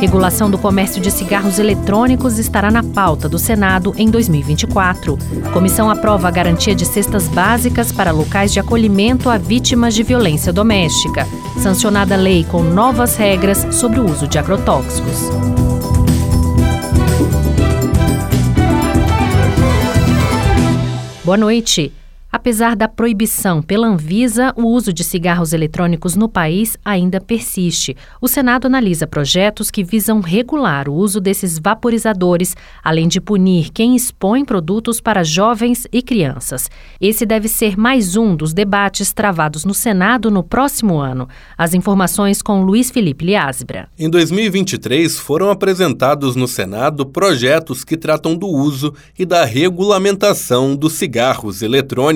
Regulação do comércio de cigarros eletrônicos estará na pauta do Senado em 2024. Comissão aprova a garantia de cestas básicas para locais de acolhimento a vítimas de violência doméstica. Sancionada lei com novas regras sobre o uso de agrotóxicos. Boa noite. Apesar da proibição pela Anvisa, o uso de cigarros eletrônicos no país ainda persiste. O Senado analisa projetos que visam regular o uso desses vaporizadores, além de punir quem expõe produtos para jovens e crianças. Esse deve ser mais um dos debates travados no Senado no próximo ano. As informações com Luiz Felipe Liasbra. Em 2023, foram apresentados no Senado projetos que tratam do uso e da regulamentação dos cigarros eletrônicos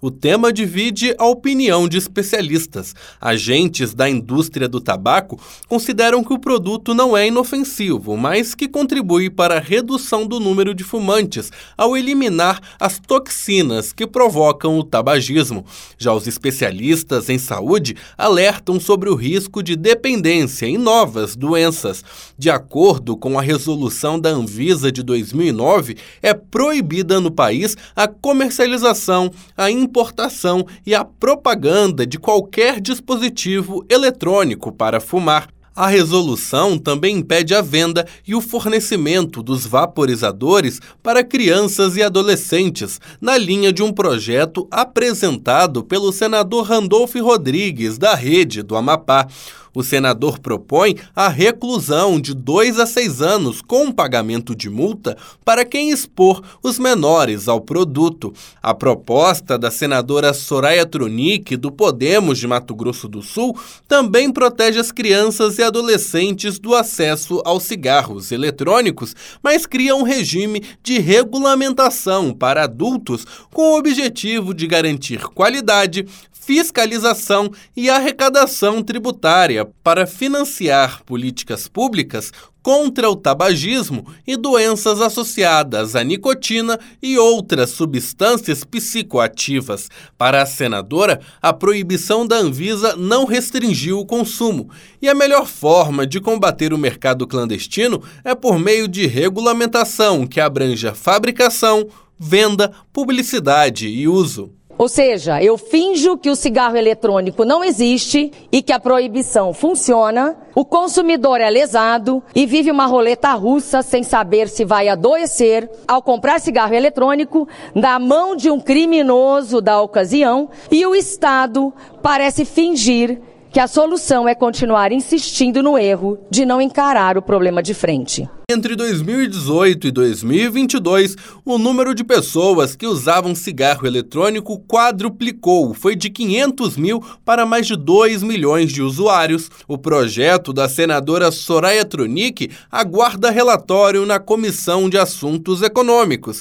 o tema divide a opinião de especialistas. Agentes da indústria do tabaco consideram que o produto não é inofensivo, mas que contribui para a redução do número de fumantes ao eliminar as toxinas que provocam o tabagismo. Já os especialistas em saúde alertam sobre o risco de dependência em novas doenças. De acordo com a resolução da Anvisa de 2009, é proibida no país a comercialização, a importação e a propaganda de qualquer dispositivo eletrônico para fumar. A resolução também impede a venda e o fornecimento dos vaporizadores para crianças e adolescentes, na linha de um projeto apresentado pelo senador Randolfo Rodrigues, da Rede do Amapá. O senador propõe a reclusão de dois a seis anos com pagamento de multa para quem expor os menores ao produto. A proposta da senadora Soraya Tronic, do Podemos de Mato Grosso do Sul, também protege as crianças e adolescentes do acesso aos cigarros eletrônicos, mas cria um regime de regulamentação para adultos com o objetivo de garantir qualidade, fiscalização e arrecadação tributária para financiar políticas públicas contra o tabagismo e doenças associadas à nicotina e outras substâncias psicoativas. Para a senadora, a proibição da Anvisa não restringiu o consumo, e a melhor forma de combater o mercado clandestino é por meio de regulamentação que abranja fabricação, venda, publicidade e uso. Ou seja, eu finjo que o cigarro eletrônico não existe e que a proibição funciona, o consumidor é lesado e vive uma roleta russa sem saber se vai adoecer. Ao comprar cigarro eletrônico na mão de um criminoso da ocasião e o Estado parece fingir que a solução é continuar insistindo no erro de não encarar o problema de frente. Entre 2018 e 2022, o número de pessoas que usavam cigarro eletrônico quadruplicou, foi de 500 mil para mais de 2 milhões de usuários. O projeto da senadora Soraya Tronic aguarda relatório na Comissão de Assuntos Econômicos.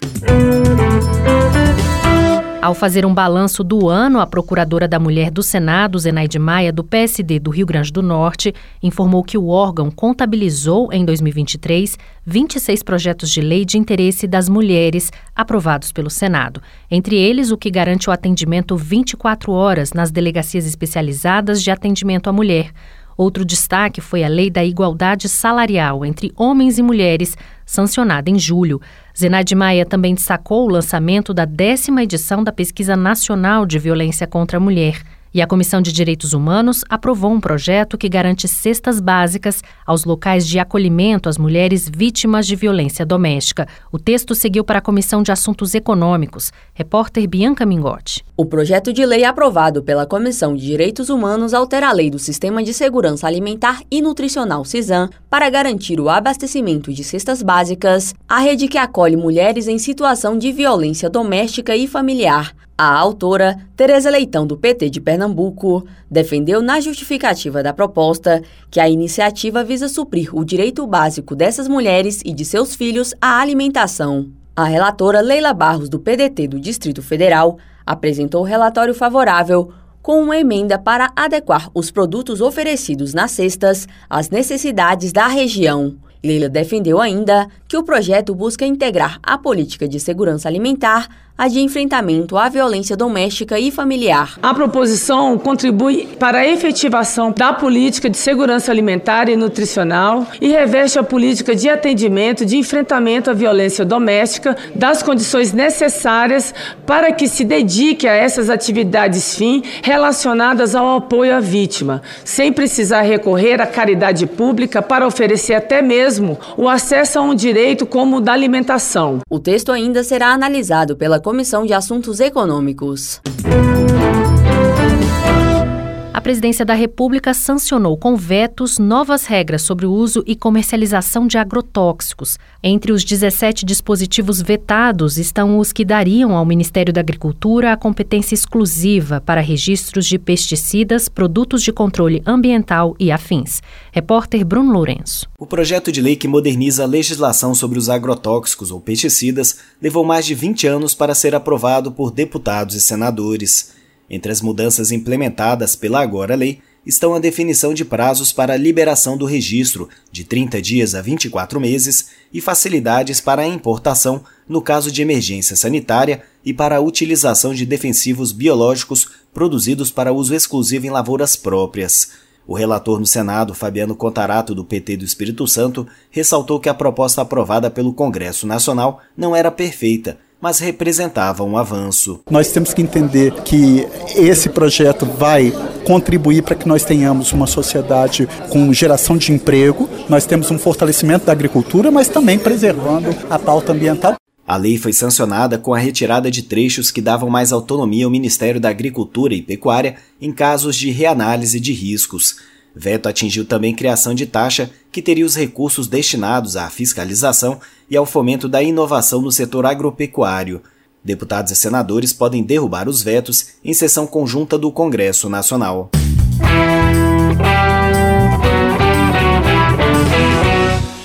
Ao fazer um balanço do ano, a procuradora da Mulher do Senado, Zenaide Maia, do PSD do Rio Grande do Norte, informou que o órgão contabilizou em 2023 26 projetos de lei de interesse das mulheres aprovados pelo Senado. Entre eles, o que garante o atendimento 24 horas nas delegacias especializadas de atendimento à mulher. Outro destaque foi a Lei da Igualdade Salarial entre Homens e Mulheres, sancionada em julho. Zenaide Maia também destacou o lançamento da décima edição da Pesquisa Nacional de Violência contra a Mulher. E a Comissão de Direitos Humanos aprovou um projeto que garante cestas básicas aos locais de acolhimento às mulheres vítimas de violência doméstica. O texto seguiu para a Comissão de Assuntos Econômicos. Repórter Bianca Mingotti. O projeto de lei aprovado pela Comissão de Direitos Humanos altera a lei do Sistema de Segurança Alimentar e Nutricional CISAM para garantir o abastecimento de cestas básicas à rede que acolhe mulheres em situação de violência doméstica e familiar. A autora, Tereza Leitão, do PT de Pernambuco, defendeu na justificativa da proposta que a iniciativa visa suprir o direito básico dessas mulheres e de seus filhos à alimentação. A relatora Leila Barros, do PDT do Distrito Federal, apresentou o relatório favorável com uma emenda para adequar os produtos oferecidos nas cestas às necessidades da região. Leila defendeu ainda que o projeto busca integrar a política de segurança alimentar a de enfrentamento à violência doméstica e familiar. A proposição contribui para a efetivação da política de segurança alimentar e nutricional e reveste a política de atendimento de enfrentamento à violência doméstica das condições necessárias para que se dedique a essas atividades fim relacionadas ao apoio à vítima, sem precisar recorrer à caridade pública para oferecer até mesmo o acesso a um direito como o da alimentação. O texto ainda será analisado pela Comissão de Assuntos Econômicos. A Presidência da República sancionou com vetos novas regras sobre o uso e comercialização de agrotóxicos. Entre os 17 dispositivos vetados estão os que dariam ao Ministério da Agricultura a competência exclusiva para registros de pesticidas, produtos de controle ambiental e afins. Repórter Bruno Lourenço. O projeto de lei que moderniza a legislação sobre os agrotóxicos ou pesticidas levou mais de 20 anos para ser aprovado por deputados e senadores. Entre as mudanças implementadas pela agora lei estão a definição de prazos para a liberação do registro, de 30 dias a 24 meses, e facilidades para a importação no caso de emergência sanitária e para a utilização de defensivos biológicos produzidos para uso exclusivo em lavouras próprias. O relator no Senado, Fabiano Contarato, do PT do Espírito Santo, ressaltou que a proposta aprovada pelo Congresso Nacional não era perfeita mas representava um avanço. Nós temos que entender que esse projeto vai contribuir para que nós tenhamos uma sociedade com geração de emprego, nós temos um fortalecimento da agricultura, mas também preservando a pauta ambiental. A lei foi sancionada com a retirada de trechos que davam mais autonomia ao Ministério da Agricultura e Pecuária em casos de reanálise de riscos. Veto atingiu também criação de taxa que teria os recursos destinados à fiscalização e ao fomento da inovação no setor agropecuário. Deputados e senadores podem derrubar os vetos em sessão conjunta do Congresso Nacional.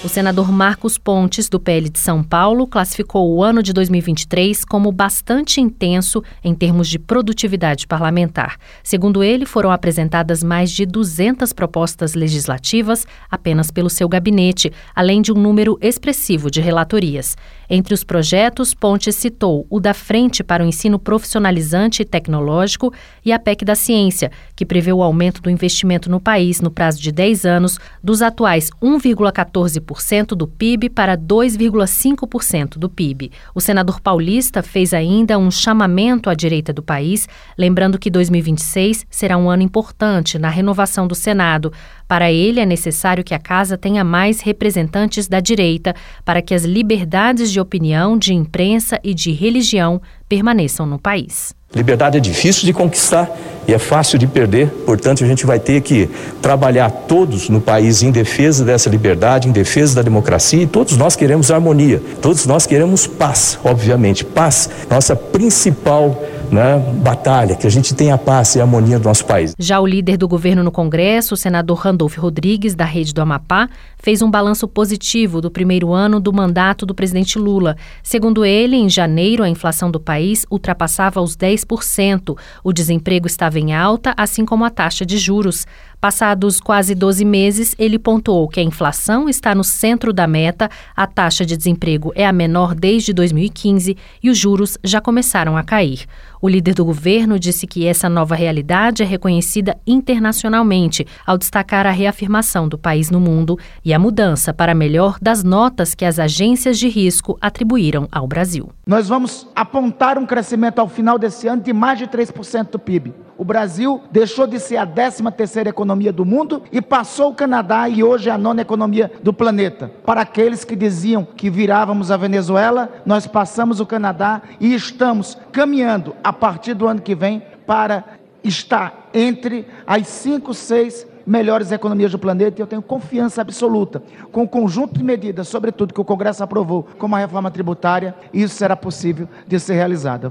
O senador Marcos Pontes, do PL de São Paulo, classificou o ano de 2023 como bastante intenso em termos de produtividade parlamentar. Segundo ele, foram apresentadas mais de 200 propostas legislativas apenas pelo seu gabinete, além de um número expressivo de relatorias. Entre os projetos, Pontes citou o da Frente para o Ensino Profissionalizante e Tecnológico e a PEC da Ciência, que prevê o aumento do investimento no país no prazo de 10 anos, dos atuais 1,14% do PIB para 2,5% do PIB. O senador paulista fez ainda um chamamento à direita do país, lembrando que 2026 será um ano importante na renovação do Senado. Para ele, é necessário que a casa tenha mais representantes da direita para que as liberdades de opinião, de imprensa e de religião permaneçam no país. Liberdade é difícil de conquistar e é fácil de perder, portanto, a gente vai ter que trabalhar todos no país em defesa dessa liberdade, em defesa da democracia e todos nós queremos harmonia, todos nós queremos paz, obviamente. Paz, nossa principal né, batalha, que a gente tenha a paz e a harmonia do nosso país. Já o líder do governo no Congresso, o senador Randolfo Rodrigues, da Rede do Amapá, fez um balanço positivo do primeiro ano do mandato do presidente Lula. Segundo ele, em janeiro, a inflação do país ultrapassava os 10%. O desemprego estava em alta, assim como a taxa de juros. Passados quase 12 meses, ele pontuou que a inflação está no centro da meta, a taxa de desemprego é a menor desde 2015 e os juros já começaram a cair. O líder do governo disse que essa nova realidade é reconhecida internacionalmente, ao destacar a reafirmação do país no mundo e a mudança para melhor das notas que as agências de risco atribuíram ao Brasil. Nós vamos apontar um crescimento ao final desse ano de mais de 3% do PIB. O Brasil deixou de ser a 13 terceira economia do mundo e passou o Canadá e hoje é a nona economia do planeta. Para aqueles que diziam que virávamos a Venezuela, nós passamos o Canadá e estamos caminhando a partir do ano que vem para estar entre as cinco, seis melhores economias do planeta e eu tenho confiança absoluta com o conjunto de medidas, sobretudo que o Congresso aprovou, como a reforma tributária, isso será possível de ser realizado.